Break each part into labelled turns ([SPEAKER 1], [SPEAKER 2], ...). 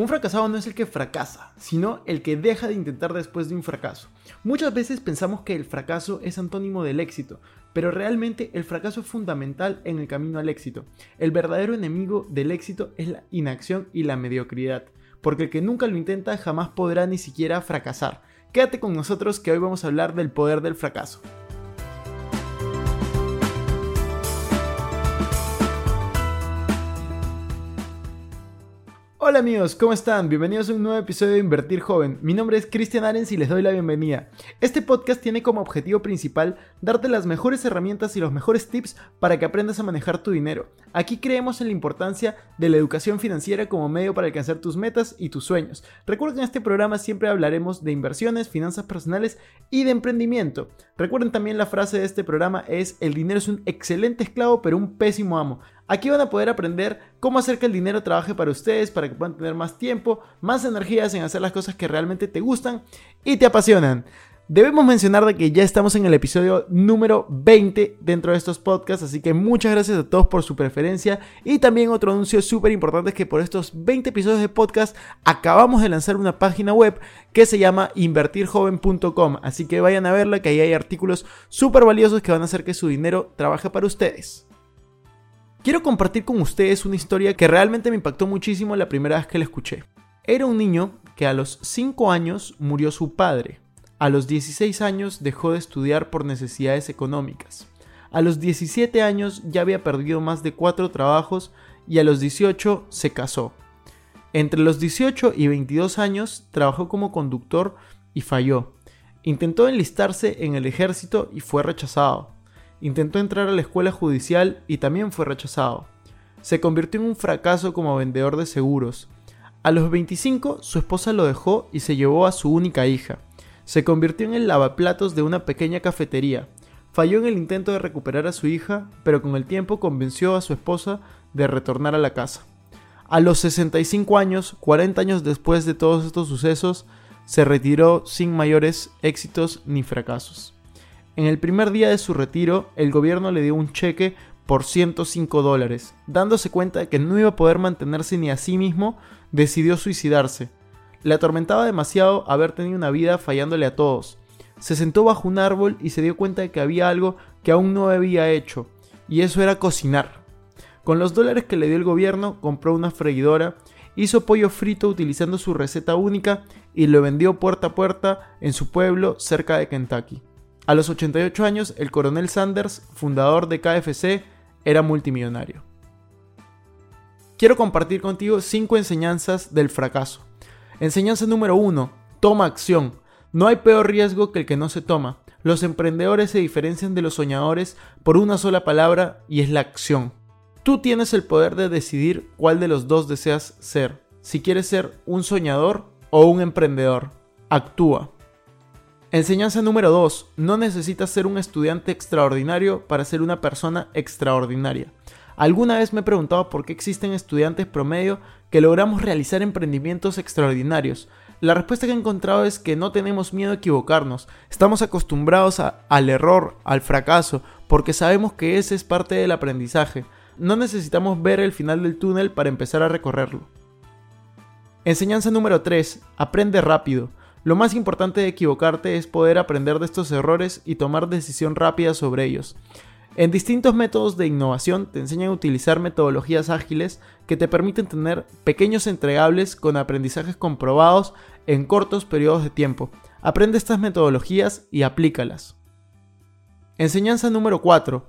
[SPEAKER 1] Un fracasado no es el que fracasa, sino el que deja de intentar después de un fracaso. Muchas veces pensamos que el fracaso es antónimo del éxito, pero realmente el fracaso es fundamental en el camino al éxito. El verdadero enemigo del éxito es la inacción y la mediocridad, porque el que nunca lo intenta jamás podrá ni siquiera fracasar. Quédate con nosotros que hoy vamos a hablar del poder del fracaso. Hola amigos, ¿cómo están? Bienvenidos a un nuevo episodio de Invertir Joven. Mi nombre es Cristian Arens y les doy la bienvenida. Este podcast tiene como objetivo principal darte las mejores herramientas y los mejores tips para que aprendas a manejar tu dinero. Aquí creemos en la importancia de la educación financiera como medio para alcanzar tus metas y tus sueños. Recuerden que en este programa siempre hablaremos de inversiones, finanzas personales y de emprendimiento. Recuerden también la frase de este programa es el dinero es un excelente esclavo pero un pésimo amo. Aquí van a poder aprender cómo hacer que el dinero trabaje para ustedes, para que puedan tener más tiempo, más energías en hacer las cosas que realmente te gustan y te apasionan. Debemos mencionar de que ya estamos en el episodio número 20 dentro de estos podcasts, así que muchas gracias a todos por su preferencia. Y también otro anuncio súper importante es que por estos 20 episodios de podcast acabamos de lanzar una página web que se llama invertirjoven.com, así que vayan a verla que ahí hay artículos súper valiosos que van a hacer que su dinero trabaje para ustedes. Quiero compartir con ustedes una historia que realmente me impactó muchísimo la primera vez que la escuché. Era un niño que a los 5 años murió su padre. A los 16 años dejó de estudiar por necesidades económicas. A los 17 años ya había perdido más de 4 trabajos y a los 18 se casó. Entre los 18 y 22 años trabajó como conductor y falló. Intentó enlistarse en el ejército y fue rechazado. Intentó entrar a la escuela judicial y también fue rechazado. Se convirtió en un fracaso como vendedor de seguros. A los 25 su esposa lo dejó y se llevó a su única hija. Se convirtió en el lavaplatos de una pequeña cafetería. Falló en el intento de recuperar a su hija, pero con el tiempo convenció a su esposa de retornar a la casa. A los 65 años, 40 años después de todos estos sucesos, se retiró sin mayores éxitos ni fracasos. En el primer día de su retiro, el gobierno le dio un cheque por 105 dólares. Dándose cuenta de que no iba a poder mantenerse ni a sí mismo, decidió suicidarse. Le atormentaba demasiado haber tenido una vida fallándole a todos. Se sentó bajo un árbol y se dio cuenta de que había algo que aún no había hecho, y eso era cocinar. Con los dólares que le dio el gobierno, compró una freidora, hizo pollo frito utilizando su receta única y lo vendió puerta a puerta en su pueblo cerca de Kentucky. A los 88 años, el coronel Sanders, fundador de KFC, era multimillonario. Quiero compartir contigo 5 enseñanzas del fracaso. Enseñanza número 1. Toma acción. No hay peor riesgo que el que no se toma. Los emprendedores se diferencian de los soñadores por una sola palabra y es la acción. Tú tienes el poder de decidir cuál de los dos deseas ser. Si quieres ser un soñador o un emprendedor. Actúa. Enseñanza número 2. No necesitas ser un estudiante extraordinario para ser una persona extraordinaria. Alguna vez me he preguntado por qué existen estudiantes promedio que logramos realizar emprendimientos extraordinarios. La respuesta que he encontrado es que no tenemos miedo a equivocarnos, estamos acostumbrados al error, al fracaso, porque sabemos que ese es parte del aprendizaje. No necesitamos ver el final del túnel para empezar a recorrerlo. Enseñanza número 3. Aprende rápido. Lo más importante de equivocarte es poder aprender de estos errores y tomar decisión rápida sobre ellos. En distintos métodos de innovación te enseñan a utilizar metodologías ágiles que te permiten tener pequeños entregables con aprendizajes comprobados en cortos periodos de tiempo. Aprende estas metodologías y aplícalas. Enseñanza número 4.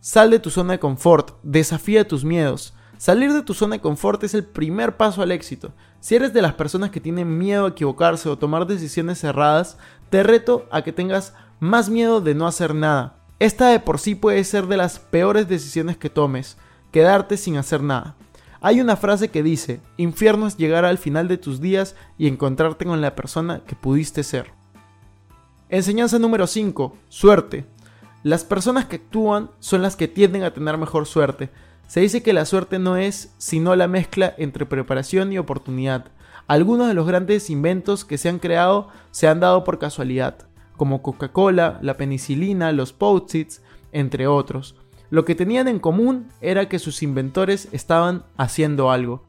[SPEAKER 1] Sal de tu zona de confort, desafía tus miedos. Salir de tu zona de confort es el primer paso al éxito. Si eres de las personas que tienen miedo a equivocarse o tomar decisiones cerradas, te reto a que tengas más miedo de no hacer nada. Esta de por sí puede ser de las peores decisiones que tomes, quedarte sin hacer nada. Hay una frase que dice, infierno es llegar al final de tus días y encontrarte con la persona que pudiste ser. Enseñanza número 5. Suerte. Las personas que actúan son las que tienden a tener mejor suerte. Se dice que la suerte no es sino la mezcla entre preparación y oportunidad. Algunos de los grandes inventos que se han creado se han dado por casualidad, como Coca-Cola, la penicilina, los post entre otros. Lo que tenían en común era que sus inventores estaban haciendo algo.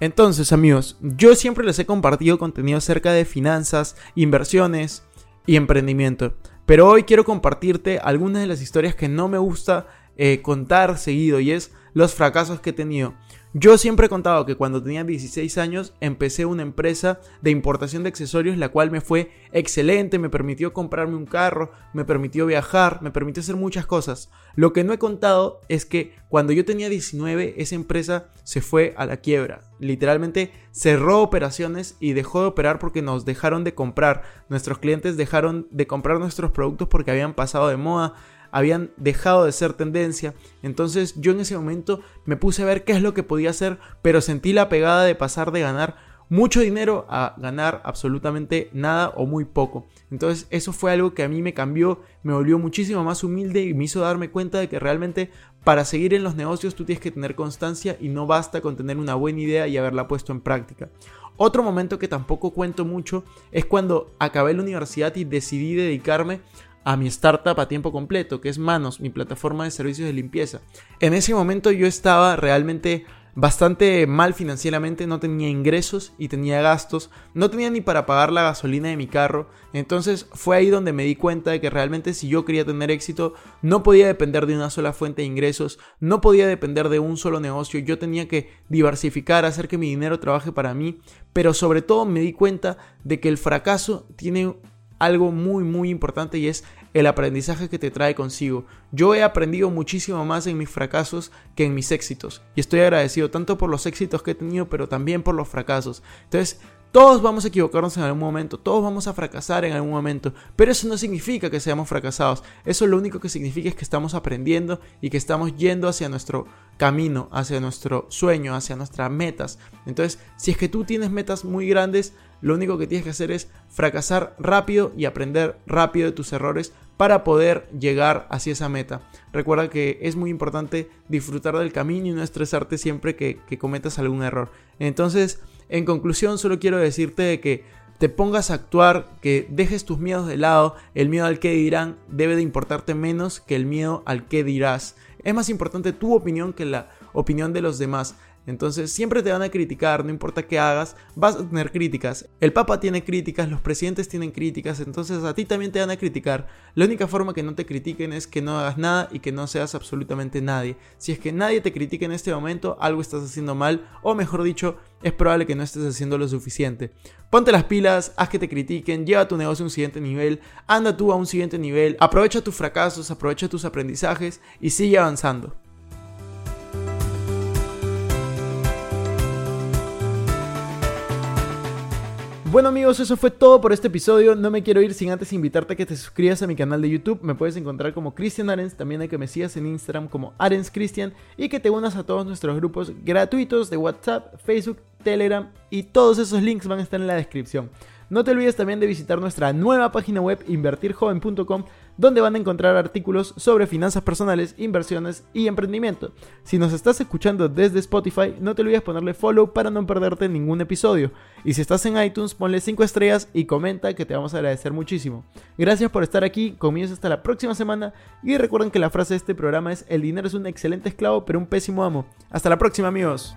[SPEAKER 1] Entonces amigos, yo siempre les he compartido contenido acerca de finanzas, inversiones y emprendimiento. Pero hoy quiero compartirte algunas de las historias que no me gusta eh, contar seguido y es los fracasos que he tenido. Yo siempre he contado que cuando tenía 16 años empecé una empresa de importación de accesorios la cual me fue excelente, me permitió comprarme un carro, me permitió viajar, me permitió hacer muchas cosas. Lo que no he contado es que cuando yo tenía 19 esa empresa se fue a la quiebra. Literalmente cerró operaciones y dejó de operar porque nos dejaron de comprar. Nuestros clientes dejaron de comprar nuestros productos porque habían pasado de moda habían dejado de ser tendencia. Entonces yo en ese momento me puse a ver qué es lo que podía hacer, pero sentí la pegada de pasar de ganar mucho dinero a ganar absolutamente nada o muy poco. Entonces eso fue algo que a mí me cambió, me volvió muchísimo más humilde y me hizo darme cuenta de que realmente para seguir en los negocios tú tienes que tener constancia y no basta con tener una buena idea y haberla puesto en práctica. Otro momento que tampoco cuento mucho es cuando acabé la universidad y decidí dedicarme a mi startup a tiempo completo, que es Manos, mi plataforma de servicios de limpieza. En ese momento yo estaba realmente bastante mal financieramente, no tenía ingresos y tenía gastos, no tenía ni para pagar la gasolina de mi carro, entonces fue ahí donde me di cuenta de que realmente si yo quería tener éxito no podía depender de una sola fuente de ingresos, no podía depender de un solo negocio, yo tenía que diversificar, hacer que mi dinero trabaje para mí, pero sobre todo me di cuenta de que el fracaso tiene algo muy muy importante y es el aprendizaje que te trae consigo. Yo he aprendido muchísimo más en mis fracasos que en mis éxitos y estoy agradecido tanto por los éxitos que he tenido pero también por los fracasos. Entonces, todos vamos a equivocarnos en algún momento, todos vamos a fracasar en algún momento, pero eso no significa que seamos fracasados, eso lo único que significa es que estamos aprendiendo y que estamos yendo hacia nuestro camino, hacia nuestro sueño, hacia nuestras metas. Entonces, si es que tú tienes metas muy grandes, lo único que tienes que hacer es fracasar rápido y aprender rápido de tus errores para poder llegar hacia esa meta. Recuerda que es muy importante disfrutar del camino y no estresarte siempre que, que cometas algún error. Entonces, en conclusión, solo quiero decirte que te pongas a actuar, que dejes tus miedos de lado, el miedo al que dirán debe de importarte menos que el miedo al que dirás. Es más importante tu opinión que la opinión de los demás. Entonces siempre te van a criticar, no importa qué hagas, vas a tener críticas. El Papa tiene críticas, los presidentes tienen críticas, entonces a ti también te van a criticar. La única forma que no te critiquen es que no hagas nada y que no seas absolutamente nadie. Si es que nadie te critica en este momento, algo estás haciendo mal, o mejor dicho, es probable que no estés haciendo lo suficiente. Ponte las pilas, haz que te critiquen, lleva tu negocio a un siguiente nivel, anda tú a un siguiente nivel, aprovecha tus fracasos, aprovecha tus aprendizajes y sigue avanzando. Bueno amigos, eso fue todo por este episodio. No me quiero ir sin antes invitarte a que te suscribas a mi canal de YouTube. Me puedes encontrar como Cristian Arens, también hay que me sigas en Instagram como Arens Cristian y que te unas a todos nuestros grupos gratuitos de WhatsApp, Facebook, Telegram y todos esos links van a estar en la descripción. No te olvides también de visitar nuestra nueva página web invertirjoven.com donde van a encontrar artículos sobre finanzas personales, inversiones y emprendimiento. Si nos estás escuchando desde Spotify, no te olvides ponerle follow para no perderte ningún episodio. Y si estás en iTunes, ponle 5 estrellas y comenta que te vamos a agradecer muchísimo. Gracias por estar aquí, conmigo hasta la próxima semana y recuerden que la frase de este programa es el dinero es un excelente esclavo pero un pésimo amo. Hasta la próxima amigos.